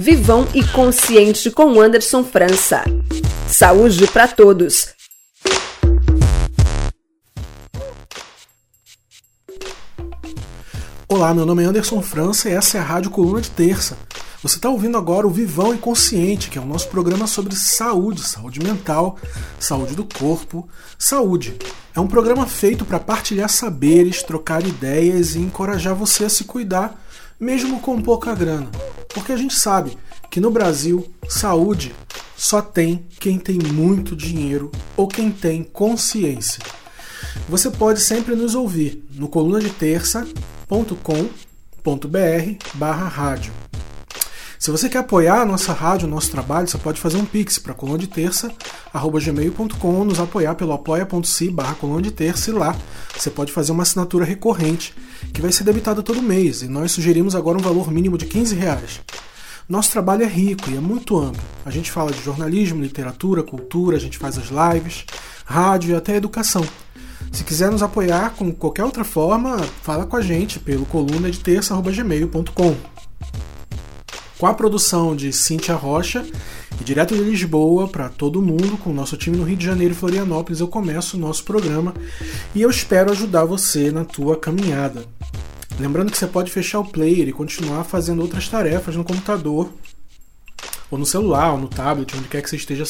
Vivão e Consciente com Anderson França. Saúde para todos. Olá, meu nome é Anderson França e essa é a Rádio Coluna de Terça. Você está ouvindo agora o Vivão e Consciente, que é o nosso programa sobre saúde, saúde mental, saúde do corpo, saúde. É um programa feito para partilhar saberes, trocar ideias e encorajar você a se cuidar, mesmo com pouca grana. Porque a gente sabe que no Brasil, saúde só tem quem tem muito dinheiro ou quem tem consciência. Você pode sempre nos ouvir no coluna de terça.com.br barra rádio. Se você quer apoiar a nossa rádio, o nosso trabalho, você pode fazer um pix para coluna de terça, gmail.com, nos apoiar pelo apoia.se barra coluna de terça e lá você pode fazer uma assinatura recorrente que vai ser debitada todo mês e nós sugerimos agora um valor mínimo de 15 reais. Nosso trabalho é rico e é muito amplo. A gente fala de jornalismo, literatura, cultura, a gente faz as lives, rádio e até educação. Se quiser nos apoiar com qualquer outra forma, fala com a gente pelo coluna de terça.gmail.com. Com a produção de Cíntia Rocha e direto de Lisboa para todo mundo, com o nosso time no Rio de Janeiro e Florianópolis, eu começo o nosso programa e eu espero ajudar você na tua caminhada. Lembrando que você pode fechar o player e continuar fazendo outras tarefas no computador, ou no celular, ou no tablet, onde quer que você esteja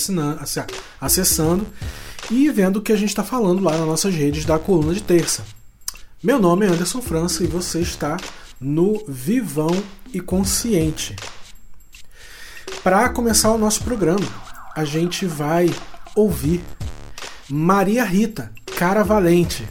acessando e vendo o que a gente está falando lá nas nossas redes da coluna de terça. Meu nome é Anderson França e você está no Vivão e Consciente. Para começar o nosso programa, a gente vai ouvir Maria Rita, Cara Valente.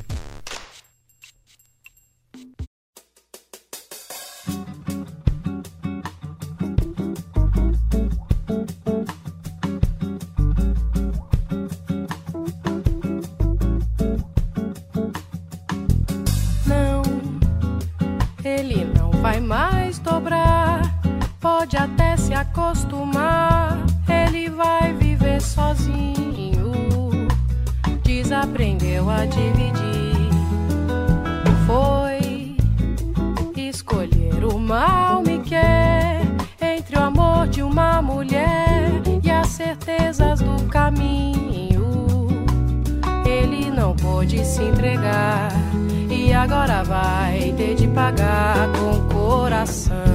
O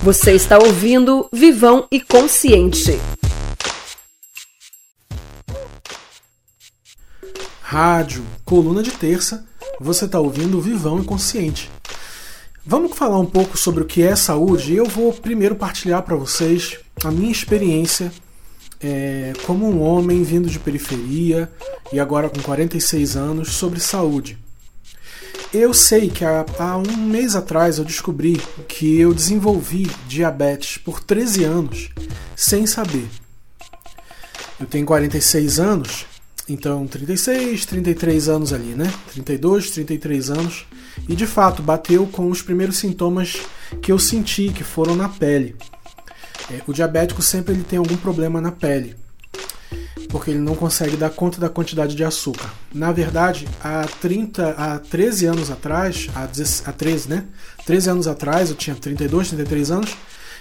Você está ouvindo Vivão e Consciente. Rádio, coluna de terça, você está ouvindo Vivão e Consciente. Vamos falar um pouco sobre o que é saúde e eu vou primeiro partilhar para vocês a minha experiência é, como um homem vindo de periferia e agora com 46 anos sobre saúde. Eu sei que há, há, um mês atrás eu descobri que eu desenvolvi diabetes por 13 anos sem saber. Eu tenho 46 anos, então 36, 33 anos ali, né? 32, 33 anos. E de fato bateu com os primeiros sintomas que eu senti, que foram na pele. É, o diabético sempre ele tem algum problema na pele porque ele não consegue dar conta da quantidade de açúcar. Na verdade, há 30, há 13 anos atrás, há, 10, há 13, né? 13 anos atrás, eu tinha 32, 33 anos,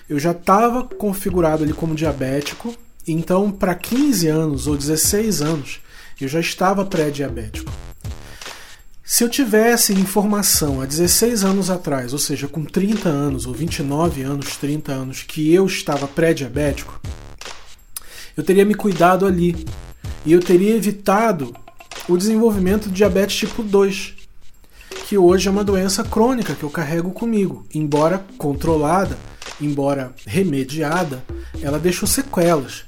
eu já estava configurado ali como diabético. Então, para 15 anos ou 16 anos, eu já estava pré-diabético. Se eu tivesse informação há 16 anos atrás, ou seja, com 30 anos ou 29 anos, 30 anos, que eu estava pré-diabético, eu teria me cuidado ali. E eu teria evitado o desenvolvimento de diabetes tipo 2, que hoje é uma doença crônica que eu carrego comigo. Embora controlada, embora remediada, ela deixou sequelas.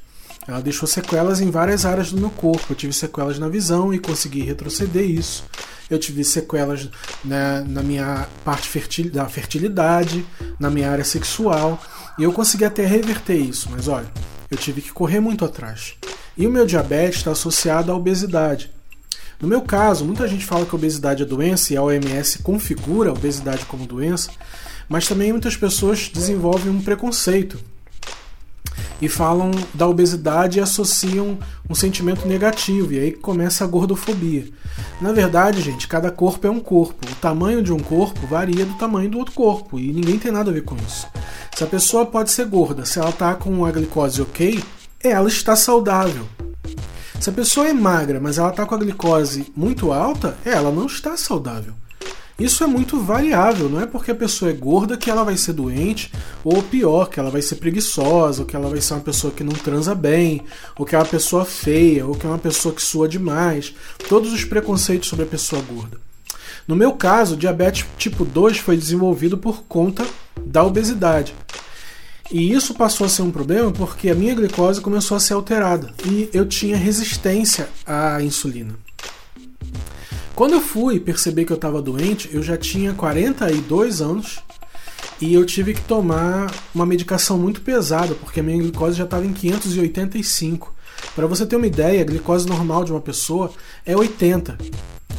Ela deixou sequelas em várias áreas do meu corpo. Eu tive sequelas na visão e consegui retroceder isso. Eu tive sequelas né, na minha parte fertil, da fertilidade, na minha área sexual. E eu consegui até reverter isso. Mas olha, eu tive que correr muito atrás. E o meu diabetes está associado à obesidade. No meu caso, muita gente fala que a obesidade é doença e a OMS configura a obesidade como doença, mas também muitas pessoas desenvolvem um preconceito e falam da obesidade e associam um sentimento negativo, e aí começa a gordofobia. Na verdade, gente, cada corpo é um corpo. O tamanho de um corpo varia do tamanho do outro corpo, e ninguém tem nada a ver com isso. Se a pessoa pode ser gorda, se ela está com a glicose ok, ela está saudável. Se a pessoa é magra, mas ela está com a glicose muito alta, ela não está saudável. Isso é muito variável, não é porque a pessoa é gorda que ela vai ser doente, ou pior, que ela vai ser preguiçosa, ou que ela vai ser uma pessoa que não transa bem, ou que é uma pessoa feia, ou que é uma pessoa que sua demais. Todos os preconceitos sobre a pessoa gorda. No meu caso, diabetes tipo 2 foi desenvolvido por conta da obesidade. E isso passou a ser um problema porque a minha glicose começou a ser alterada e eu tinha resistência à insulina. Quando eu fui perceber que eu estava doente, eu já tinha 42 anos e eu tive que tomar uma medicação muito pesada, porque a minha glicose já estava em 585. Para você ter uma ideia, a glicose normal de uma pessoa é 80.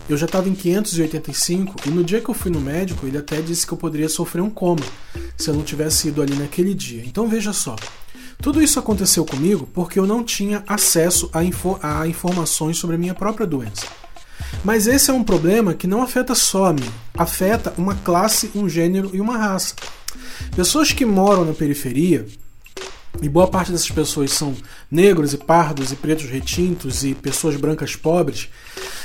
Eu já estava em 585 e no dia que eu fui no médico, ele até disse que eu poderia sofrer um coma se eu não tivesse ido ali naquele dia. Então veja só. Tudo isso aconteceu comigo porque eu não tinha acesso a, info a informações sobre a minha própria doença. Mas esse é um problema que não afeta só a mim, afeta uma classe, um gênero e uma raça. Pessoas que moram na periferia, e boa parte dessas pessoas são negros e pardos e pretos retintos e pessoas brancas pobres,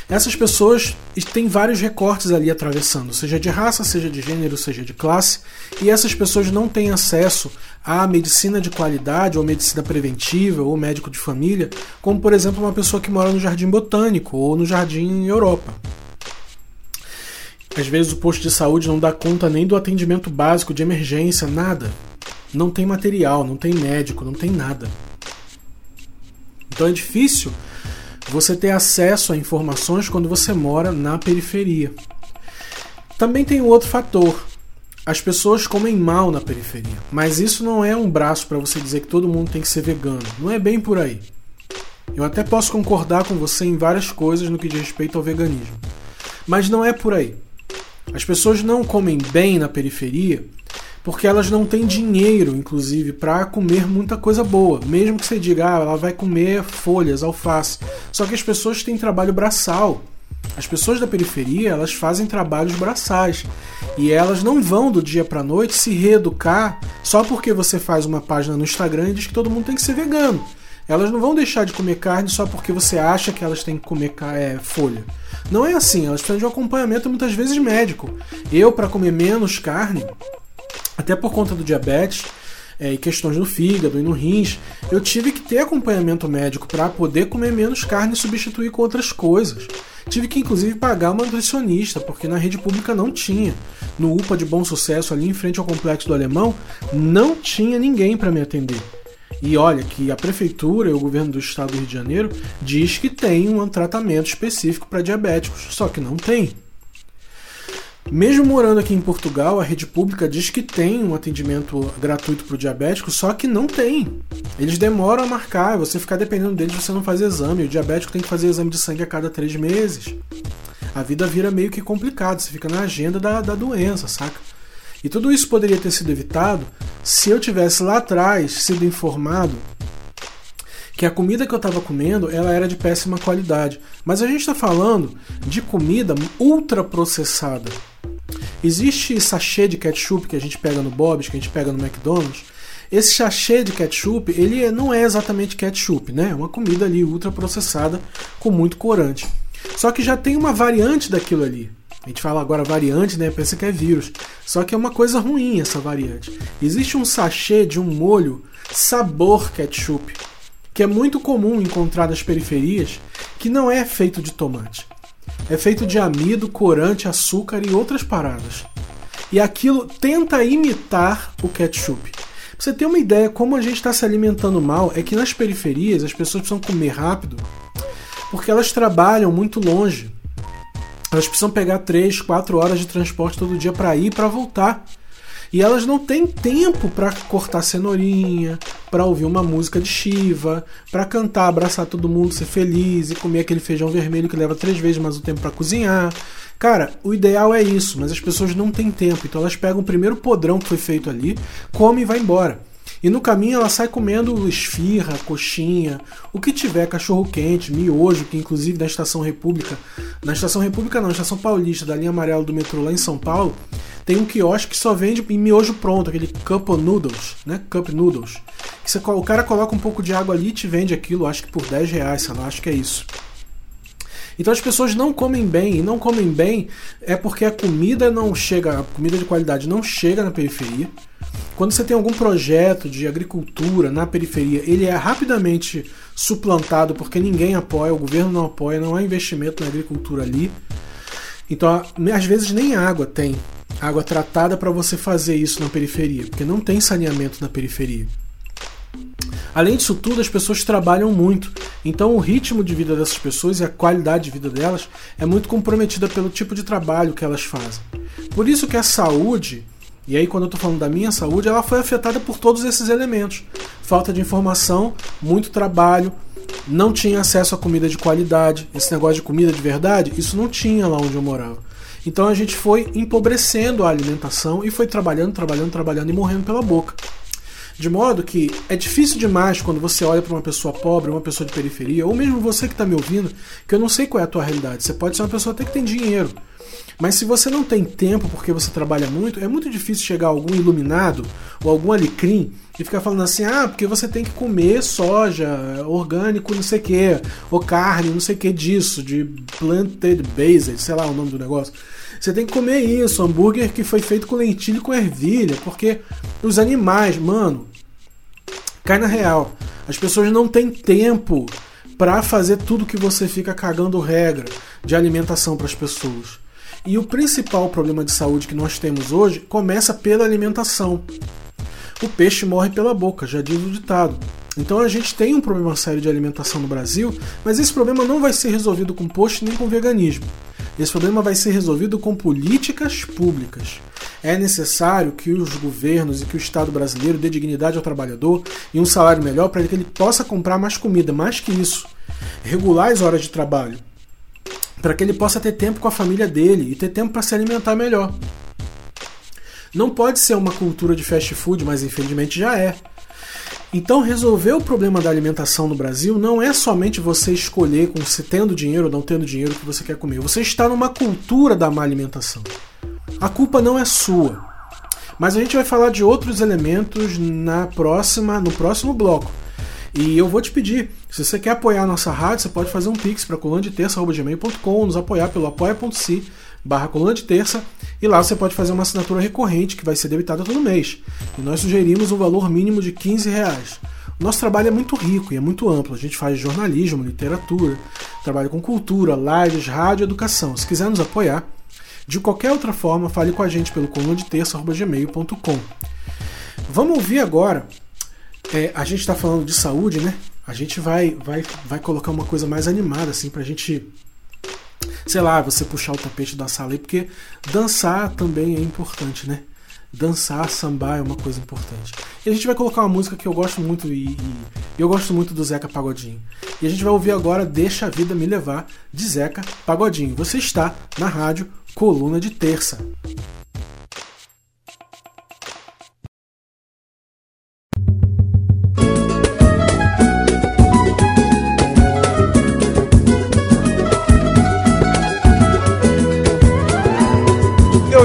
essas pessoas têm vários recortes ali atravessando, seja de raça, seja de gênero, seja de classe, e essas pessoas não têm acesso à medicina de qualidade, ou medicina preventiva, ou médico de família, como por exemplo uma pessoa que mora no Jardim Botânico ou no Jardim Europa. Às vezes o posto de saúde não dá conta nem do atendimento básico de emergência, nada. Não tem material, não tem médico, não tem nada. Então é difícil você ter acesso a informações quando você mora na periferia. Também tem outro fator. As pessoas comem mal na periferia, mas isso não é um braço para você dizer que todo mundo tem que ser vegano. Não é bem por aí. Eu até posso concordar com você em várias coisas no que diz respeito ao veganismo, mas não é por aí. As pessoas não comem bem na periferia porque elas não têm dinheiro, inclusive, para comer muita coisa boa. Mesmo que você diga, ah, ela vai comer folhas, alface. Só que as pessoas têm trabalho braçal. As pessoas da periferia, elas fazem trabalhos braçais. E elas não vão do dia para noite se reeducar só porque você faz uma página no Instagram e diz que todo mundo tem que ser vegano. Elas não vão deixar de comer carne só porque você acha que elas têm que comer é, folha. Não é assim, elas precisam de um acompanhamento muitas vezes médico. Eu, para comer menos carne, até por conta do diabetes, é, e questões no fígado e no rins, eu tive que ter acompanhamento médico para poder comer menos carne e substituir com outras coisas. Tive que inclusive pagar uma nutricionista, porque na rede pública não tinha. No UPA de Bom Sucesso, ali em frente ao Complexo do Alemão, não tinha ninguém para me atender. E olha que a prefeitura e o governo do estado do Rio de Janeiro diz que tem um tratamento específico para diabéticos, só que não tem. Mesmo morando aqui em Portugal, a rede pública diz que tem um atendimento gratuito para o diabético, só que não tem. Eles demoram a marcar, você ficar dependendo deles, você não faz exame. O diabético tem que fazer exame de sangue a cada três meses. A vida vira meio que complicado, você fica na agenda da, da doença, saca? E tudo isso poderia ter sido evitado se eu tivesse lá atrás sido informado que a comida que eu estava comendo ela era de péssima qualidade. Mas a gente está falando de comida ultra processada. Existe sachê de ketchup que a gente pega no Bob's, que a gente pega no McDonald's. Esse sachê de ketchup, ele não é exatamente ketchup, né? É uma comida ali ultra processada com muito corante. Só que já tem uma variante daquilo ali. A gente fala agora variante, né? Pensa que é vírus. Só que é uma coisa ruim essa variante. Existe um sachê de um molho sabor ketchup, que é muito comum encontrar nas periferias, que não é feito de tomate. É feito de amido, corante, açúcar e outras paradas. E aquilo tenta imitar o ketchup. Pra você ter uma ideia como a gente está se alimentando mal, é que nas periferias as pessoas precisam comer rápido porque elas trabalham muito longe. Elas precisam pegar 3, 4 horas de transporte todo dia para ir e para voltar. E elas não têm tempo para cortar cenourinha, para ouvir uma música de Shiva, para cantar, abraçar todo mundo, ser feliz e comer aquele feijão vermelho que leva três vezes mais o tempo para cozinhar. Cara, o ideal é isso, mas as pessoas não têm tempo, então elas pegam o primeiro podrão que foi feito ali, come e vai embora. E no caminho ela sai comendo esfirra, coxinha, o que tiver, cachorro quente, miojo, que inclusive na Estação República, na Estação República não, na Estação Paulista, da linha amarela do metrô lá em São Paulo, tem um quiosque que só vende miojo pronto, aquele cup noodles, né? Cup noodles. Você, o cara coloca um pouco de água ali e te vende aquilo, acho que por 10 reais, sei lá, acho que é isso. Então as pessoas não comem bem, e não comem bem é porque a comida não chega, a comida de qualidade não chega na periferia. Quando você tem algum projeto de agricultura na periferia, ele é rapidamente suplantado porque ninguém apoia, o governo não apoia, não há investimento na agricultura ali. Então, às vezes nem água tem, água tratada para você fazer isso na periferia, porque não tem saneamento na periferia. Além disso tudo, as pessoas trabalham muito, então o ritmo de vida dessas pessoas e a qualidade de vida delas é muito comprometida pelo tipo de trabalho que elas fazem. Por isso que a saúde, e aí quando eu estou falando da minha saúde, ela foi afetada por todos esses elementos. Falta de informação, muito trabalho, não tinha acesso a comida de qualidade, esse negócio de comida de verdade, isso não tinha lá onde eu morava. Então a gente foi empobrecendo a alimentação e foi trabalhando, trabalhando, trabalhando e morrendo pela boca. De modo que é difícil demais quando você olha para uma pessoa pobre, uma pessoa de periferia, ou mesmo você que está me ouvindo, que eu não sei qual é a tua realidade. Você pode ser uma pessoa até que tem dinheiro. Mas se você não tem tempo porque você trabalha muito, é muito difícil chegar algum iluminado ou algum alecrim e ficar falando assim: ah, porque você tem que comer soja, orgânico, não sei o que, ou carne, não sei o que disso, de planted based, sei lá o nome do negócio. Você tem que comer isso, hambúrguer que foi feito com lentilha e com ervilha, porque os animais, mano, cai na real. As pessoas não têm tempo para fazer tudo que você fica cagando regra de alimentação para as pessoas. E o principal problema de saúde que nós temos hoje começa pela alimentação. O peixe morre pela boca, já diz o ditado. Então a gente tem um problema sério de alimentação no Brasil, mas esse problema não vai ser resolvido com post nem com veganismo. Esse problema vai ser resolvido com políticas públicas. É necessário que os governos e que o Estado brasileiro dê dignidade ao trabalhador e um salário melhor para que ele possa comprar mais comida, mais que isso. Regular as horas de trabalho, para que ele possa ter tempo com a família dele e ter tempo para se alimentar melhor. Não pode ser uma cultura de fast food, mas infelizmente já é. Então, resolver o problema da alimentação no Brasil não é somente você escolher com se tendo dinheiro ou não tendo dinheiro o que você quer comer. Você está numa cultura da má alimentação. A culpa não é sua. Mas a gente vai falar de outros elementos na próxima, no próximo bloco. E eu vou te pedir, se você quer apoiar a nossa rádio, você pode fazer um pix para terça, nos apoiar pelo apoia.se barra coluna terça E lá você pode fazer uma assinatura recorrente que vai ser debitada todo mês. E nós sugerimos um valor mínimo de 15 reais. Nosso trabalho é muito rico e é muito amplo. A gente faz jornalismo, literatura, trabalha com cultura, lives, rádio, educação. Se quiser nos apoiar, de qualquer outra forma, fale com a gente pelo coluna de terça.gmail.com. Vamos ouvir agora. É, a gente está falando de saúde, né? A gente vai, vai, vai colocar uma coisa mais animada, assim, pra gente. Sei lá, você puxar o tapete da sala aí, porque dançar também é importante, né? Dançar, sambar é uma coisa importante. E a gente vai colocar uma música que eu gosto muito e, e eu gosto muito do Zeca Pagodinho. E a gente vai ouvir agora Deixa a Vida Me Levar, de Zeca Pagodinho. Você está na rádio Coluna de Terça.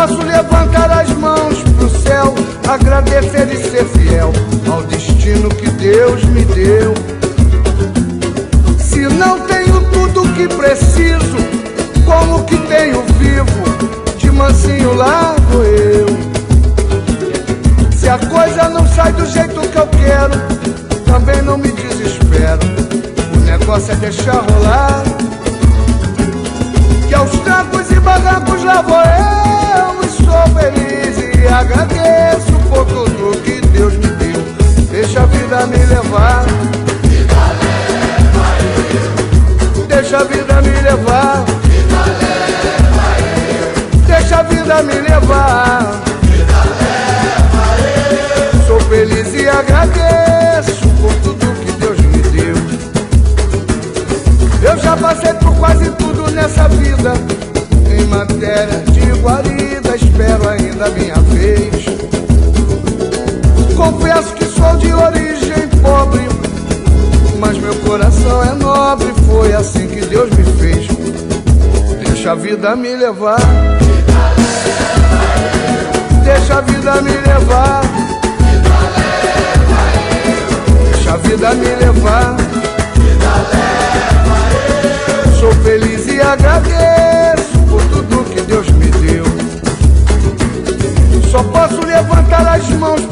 Posso levantar as mãos pro céu, agradecer e ser fiel ao destino que Deus me deu. Se não tenho tudo que preciso, como que tenho vivo, de mansinho vou eu. Se a coisa não sai do jeito que eu quero, também não me desespero negócio é deixar rolar. Que aos trancos e barrancos lá vou eu sou feliz e agradeço por tudo que Deus me deu. Deixa a vida me levar. Eu. Deixa a vida me levar. Eu. Deixa a vida me levar. Eu. Sou feliz e agradeço por tudo que eu já passei por quase tudo nessa vida. Em matéria de guarida, espero ainda minha vez. Confesso que sou de origem pobre, mas meu coração é nobre. Foi assim que Deus me fez. Deixa a vida me levar. Deixa a vida me levar. Deixa a vida me levar. Mãos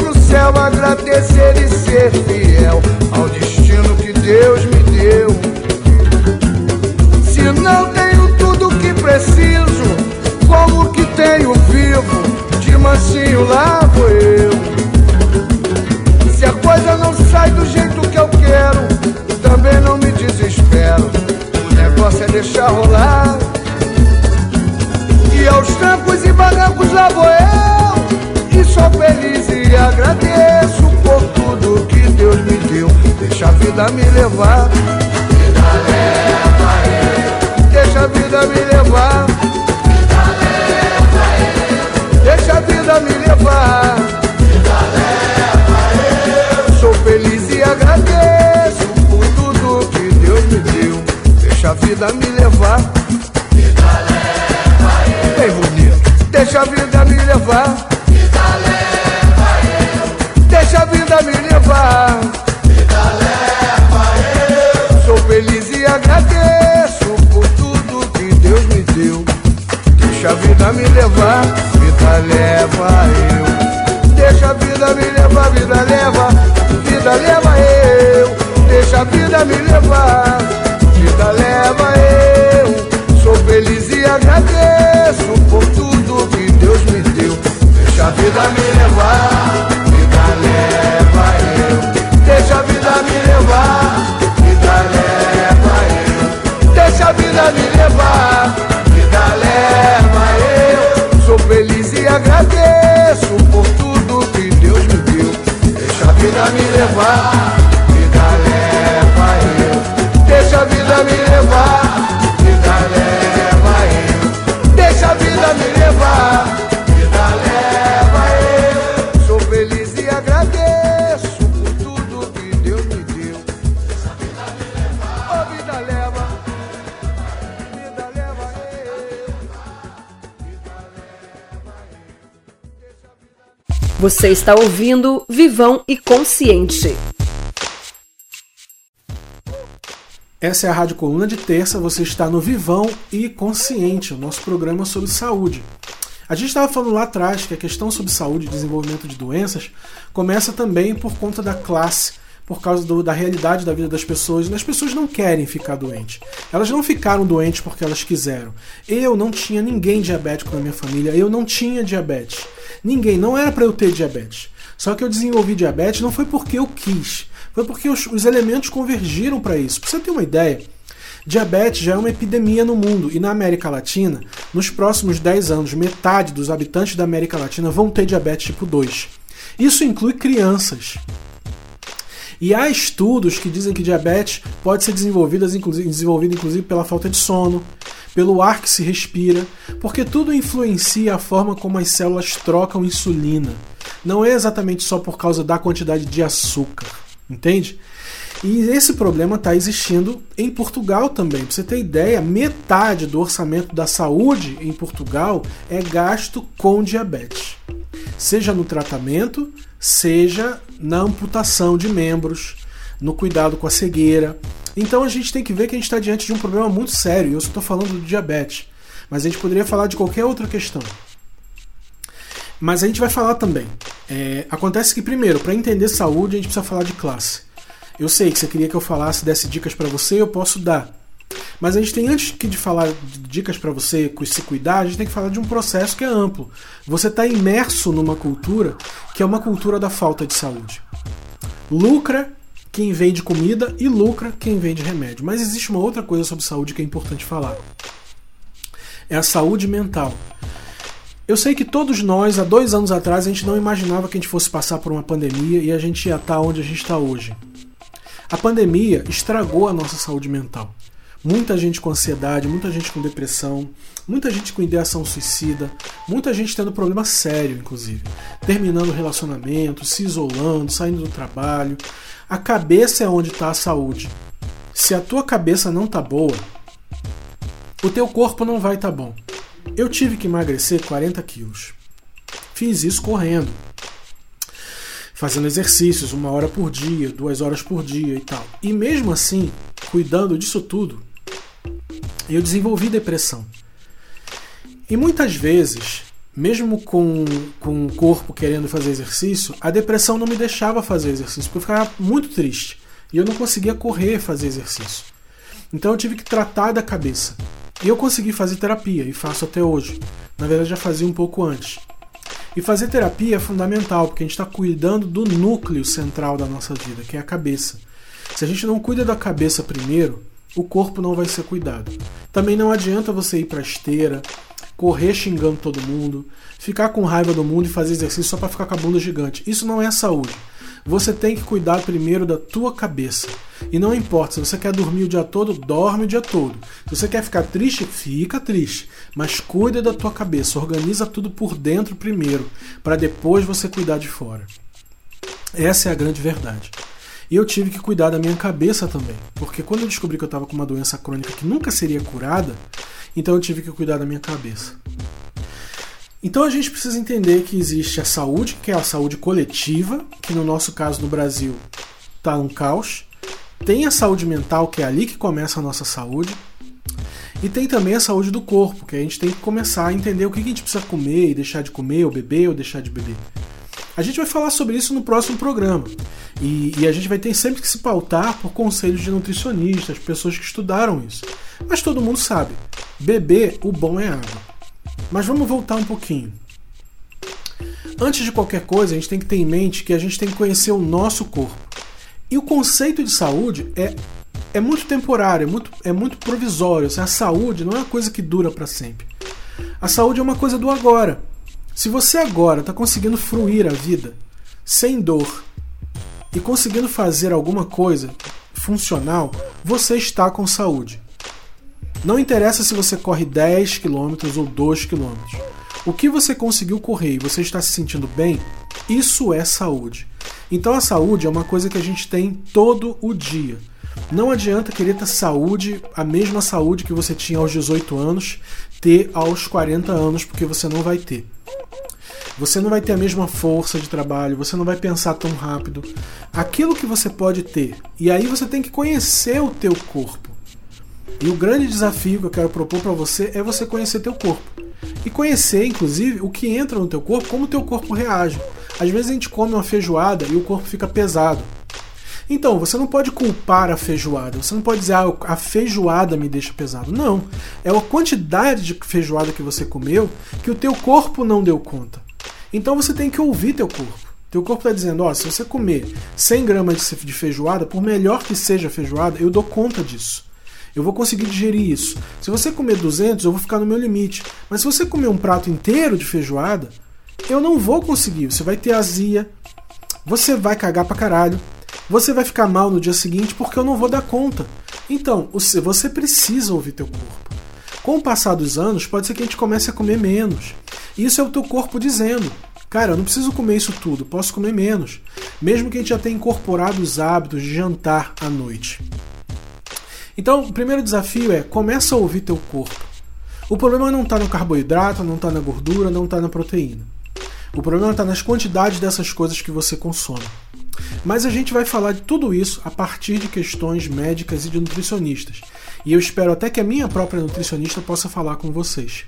Deixa a vida me levar. Vida leva. Deixa a vida me levar. Vida leva. Deixa a vida me levar. Vida leva. Sou feliz e agradeço por tudo que Deus me deu. Deixa a vida me levar. Vida leva. Bem bonito. Deixa a vida me levar. Você está ouvindo Vivão e Consciente. Essa é a Rádio Coluna de Terça, você está no Vivão e Consciente, o nosso programa sobre saúde. A gente estava falando lá atrás que a questão sobre saúde e desenvolvimento de doenças começa também por conta da classe, por causa do, da realidade da vida das pessoas. As pessoas não querem ficar doentes. Elas não ficaram doentes porque elas quiseram. Eu não tinha ninguém diabético na minha família, eu não tinha diabetes. Ninguém, não era para eu ter diabetes. Só que eu desenvolvi diabetes não foi porque eu quis, foi porque os, os elementos convergiram para isso. Para você ter uma ideia, diabetes já é uma epidemia no mundo e na América Latina, nos próximos 10 anos, metade dos habitantes da América Latina vão ter diabetes tipo 2. Isso inclui crianças. E há estudos que dizem que diabetes pode ser desenvolvida inclusive, desenvolvida, inclusive pela falta de sono, pelo ar que se respira, porque tudo influencia a forma como as células trocam insulina. Não é exatamente só por causa da quantidade de açúcar, entende? E esse problema está existindo em Portugal também. Para você ter ideia, metade do orçamento da saúde em Portugal é gasto com diabetes. Seja no tratamento, seja na amputação de membros, no cuidado com a cegueira. Então a gente tem que ver que a gente está diante de um problema muito sério. Eu estou falando do diabetes. Mas a gente poderia falar de qualquer outra questão. Mas a gente vai falar também. É, acontece que, primeiro, para entender saúde, a gente precisa falar de classe. Eu sei que você queria que eu falasse, desse dicas para você, eu posso dar. Mas a gente tem, antes de falar de dicas para você se cuidar, a gente tem que falar de um processo que é amplo. Você está imerso numa cultura que é uma cultura da falta de saúde. Lucra quem vende comida e lucra quem vende remédio. Mas existe uma outra coisa sobre saúde que é importante falar. É a saúde mental. Eu sei que todos nós, há dois anos atrás, a gente não imaginava que a gente fosse passar por uma pandemia e a gente ia estar onde a gente está hoje. A pandemia estragou a nossa saúde mental. Muita gente com ansiedade, muita gente com depressão, muita gente com ideação suicida, muita gente tendo problema sério, inclusive. Terminando relacionamento, se isolando, saindo do trabalho. A cabeça é onde está a saúde. Se a tua cabeça não tá boa, o teu corpo não vai estar tá bom. Eu tive que emagrecer 40 quilos. Fiz isso correndo fazendo exercícios uma hora por dia, duas horas por dia e tal. E mesmo assim, cuidando disso tudo, eu desenvolvi depressão. E muitas vezes, mesmo com, com o corpo querendo fazer exercício, a depressão não me deixava fazer exercício, porque eu ficava muito triste. E eu não conseguia correr fazer exercício. Então eu tive que tratar da cabeça. E eu consegui fazer terapia, e faço até hoje. Na verdade, já fazia um pouco antes. E fazer terapia é fundamental, porque a gente está cuidando do núcleo central da nossa vida, que é a cabeça. Se a gente não cuida da cabeça primeiro, o corpo não vai ser cuidado. Também não adianta você ir para esteira, correr xingando todo mundo, ficar com raiva do mundo e fazer exercício só para ficar com a bunda gigante. Isso não é saúde. Você tem que cuidar primeiro da tua cabeça. E não importa, se você quer dormir o dia todo, dorme o dia todo. Se você quer ficar triste, fica triste. Mas cuida da tua cabeça, organiza tudo por dentro primeiro, para depois você cuidar de fora. Essa é a grande verdade. E eu tive que cuidar da minha cabeça também, porque quando eu descobri que eu estava com uma doença crônica que nunca seria curada, então eu tive que cuidar da minha cabeça. Então a gente precisa entender que existe a saúde, que é a saúde coletiva, que no nosso caso no Brasil está um caos. Tem a saúde mental, que é ali que começa a nossa saúde. E tem também a saúde do corpo, que a gente tem que começar a entender o que a gente precisa comer e deixar de comer, ou beber ou deixar de beber. A gente vai falar sobre isso no próximo programa. E, e, a gente vai ter sempre que se pautar por conselhos de nutricionistas, pessoas que estudaram isso. Mas todo mundo sabe: beber, o bom é água. Mas vamos voltar um pouquinho. Antes de qualquer coisa, a gente tem que ter em mente que a gente tem que conhecer o nosso corpo. E o conceito de saúde é, é muito temporário, é muito, é muito provisório. a saúde não é uma coisa que dura para sempre. A saúde é uma coisa do agora. Se você agora está conseguindo fruir a vida sem dor e conseguindo fazer alguma coisa funcional, você está com saúde. Não interessa se você corre 10 km ou 2 km. O que você conseguiu correr e você está se sentindo bem, isso é saúde. Então a saúde é uma coisa que a gente tem todo o dia. Não adianta querer ter saúde, a mesma saúde que você tinha aos 18 anos, ter aos 40 anos, porque você não vai ter. Você não vai ter a mesma força de trabalho, você não vai pensar tão rápido. Aquilo que você pode ter. E aí você tem que conhecer o teu corpo. E o grande desafio que eu quero propor para você é você conhecer teu corpo. E conhecer, inclusive, o que entra no teu corpo, como o teu corpo reage. Às vezes a gente come uma feijoada e o corpo fica pesado. Então, você não pode culpar a feijoada. Você não pode dizer, ah, a feijoada me deixa pesado. Não. É a quantidade de feijoada que você comeu que o teu corpo não deu conta. Então você tem que ouvir teu corpo. Teu corpo está dizendo, ó, se você comer 100 gramas de feijoada, por melhor que seja a feijoada, eu dou conta disso. Eu vou conseguir digerir isso. Se você comer 200, eu vou ficar no meu limite. Mas se você comer um prato inteiro de feijoada, eu não vou conseguir. Você vai ter azia, você vai cagar pra caralho, você vai ficar mal no dia seguinte porque eu não vou dar conta. Então, você precisa ouvir teu corpo. Com o passar dos anos, pode ser que a gente comece a comer menos. Isso é o teu corpo dizendo: Cara, eu não preciso comer isso tudo, posso comer menos. Mesmo que a gente já tenha incorporado os hábitos de jantar à noite. Então, o primeiro desafio é começa a ouvir teu corpo. O problema não está no carboidrato, não está na gordura, não está na proteína. O problema está nas quantidades dessas coisas que você consome. Mas a gente vai falar de tudo isso a partir de questões médicas e de nutricionistas. E eu espero até que a minha própria nutricionista possa falar com vocês.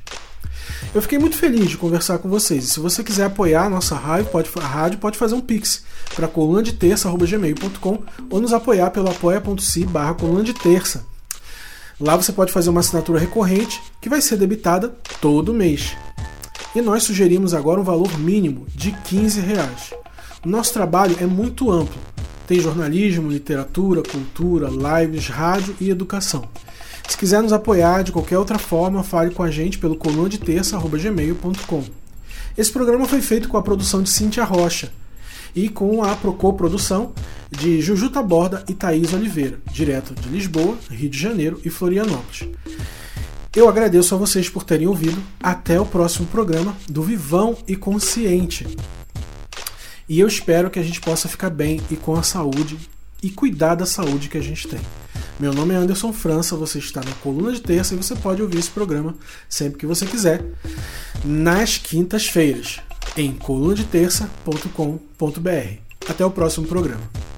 Eu fiquei muito feliz de conversar com vocês. E se você quiser apoiar a nossa rádio, pode, a rádio pode fazer um pix para coluna de terça.gmail.com ou nos apoiar pelo apoia.se barra coluna de terça. Lá você pode fazer uma assinatura recorrente que vai ser debitada todo mês. E nós sugerimos agora um valor mínimo de 15 reais. Nosso trabalho é muito amplo. Tem jornalismo, literatura, cultura, lives, rádio e educação. Se quiser nos apoiar de qualquer outra forma, fale com a gente pelo colunadeterça.gmail.com. Esse programa foi feito com a produção de Cíntia Rocha e com a Procô-produção de Juju Taborda e Thaís Oliveira, direto de Lisboa, Rio de Janeiro e Florianópolis. Eu agradeço a vocês por terem ouvido. Até o próximo programa do Vivão e Consciente. E eu espero que a gente possa ficar bem e com a saúde e cuidar da saúde que a gente tem. Meu nome é Anderson França, você está na coluna de terça e você pode ouvir esse programa sempre que você quiser, nas quintas-feiras, em colunadeterça.com.br. Até o próximo programa.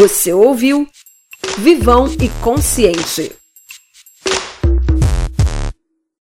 Você ouviu Vivão e Consciente.